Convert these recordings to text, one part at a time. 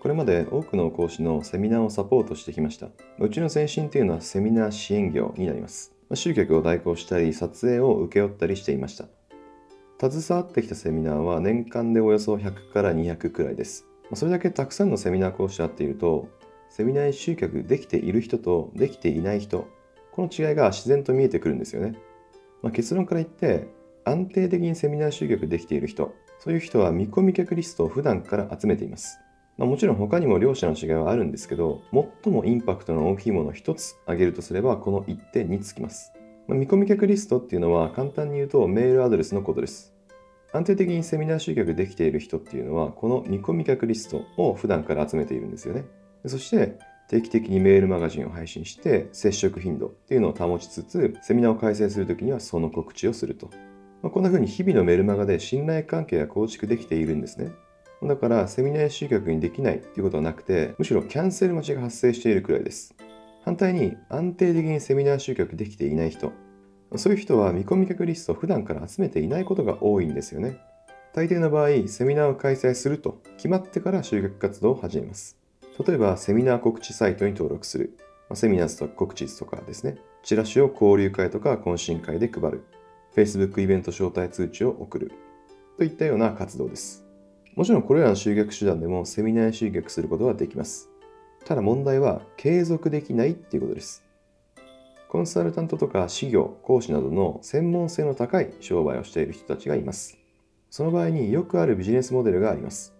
これまで多くの講師のセミナーをサポートしてきました。うちの先進というのはセミナー支援業になります。集客を代行したり、撮影を請け負ったりしていました。携わってきたセミナーは年間でおよそ100から200くらいです。それだけたくさんのセミナー講師と会っていると、セミナーに集客できている人とできていない人、この違いが自然と見えてくるんですよね。まあ、結論から言って、安定的にセミナー集客できている人、そういう人は見込み客リストを普段から集めています。まあ、もちろん他にも両者の違いはあるんですけど、最もインパクトの大きいものを1つ挙げるとすれば、この1点につきます。まあ、見込み客リストっていうのは簡単に言うとメールアドレスのことです。安定的にセミナー集客できている人っていうのは、この見込み客リストを普段から集めているんですよね。そして、定期的にメールマガジンを配信して、接触頻度っていうのを保ちつつ、セミナーを開催するときにはその告知をすると。まあ、こんな風に日々のメルマガで信頼関係が構築できているんですね。だから、セミナー集客にできないっていうことはなくて、むしろキャンセル待ちが発生しているくらいです。反対に、安定的にセミナー集客できていない人、そういう人は見込み客リストを普段から集めていないことが多いんですよね。大抵の場合、セミナーを開催すると決まってから集客活動を始めます。例えば、セミナー告知サイトに登録する。セミナーズとか告知とかですね。チラシを交流会とか懇親会で配る。Facebook イベント招待通知を送る。といったような活動です。もちろんこれらの集客手段でもセミナーに集客することはできます。ただ問題は継続できないっていうことです。コンサルタントとか事業、講師などの専門性の高い商売をしている人たちがいます。その場合によくあるビジネスモデルがあります。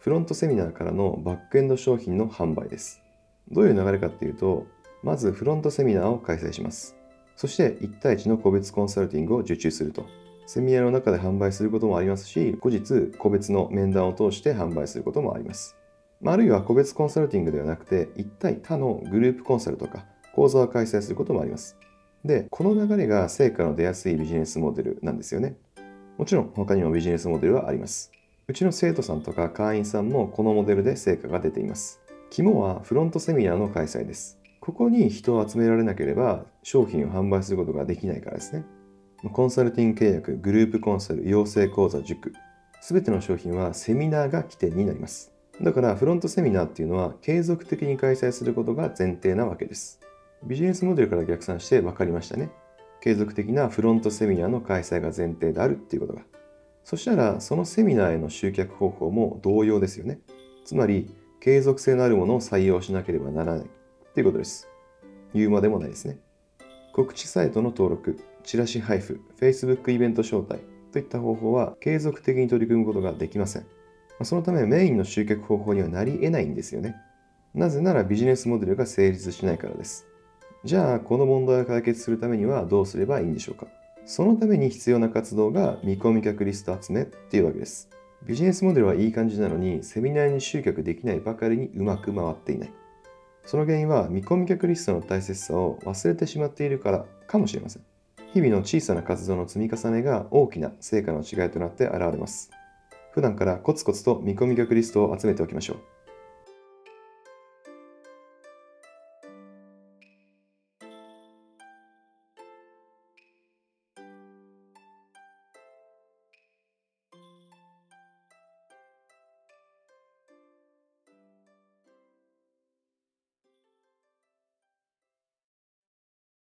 フロントセミナーからのバックエンド商品の販売です。どういう流れかっていうと、まずフロントセミナーを開催します。そして1対1の個別コンサルティングを受注すると。セミナーの中で販売することもありますし、後日個別の面談を通して販売することもあります。あるいは個別コンサルティングではなくて、1対他のグループコンサルとか講座を開催することもあります。で、この流れが成果の出やすいビジネスモデルなんですよね。もちろん他にもビジネスモデルはあります。うちの生徒さんとか会員さんもこのモデルで成果が出ています。肝はフロントセミナーの開催です。ここに人を集められなければ商品を販売することができないからですね。コンサルティング契約、グループコンサル、養成講座、塾。すべての商品はセミナーが起点になります。だからフロントセミナーっていうのは継続的に開催することが前提なわけです。ビジネスモデルから逆算して分かりましたね。継続的なフロントセミナーの開催が前提であるっていうことが。そしたら、そのセミナーへの集客方法も同様ですよね。つまり、継続性のあるものを採用しなければならないっていうことです。言うまでもないですね。告知サイトの登録、チラシ配布、Facebook イベント招待といった方法は継続的に取り組むことができません。そのためメインの集客方法にはなり得ないんですよね。なぜならビジネスモデルが成立しないからです。じゃあ、この問題を解決するためにはどうすればいいんでしょうかそのために必要な活動が見込み客リスト集めっていうわけです。ビジネスモデルはいい感じなのに、セミナーに集客できないばかりにうまく回っていない。その原因は見込み客リストの大切さを忘れてしまっているからかもしれません。日々の小さな活動の積み重ねが大きな成果の違いとなって現れます。普段からコツコツと見込み客リストを集めておきましょう。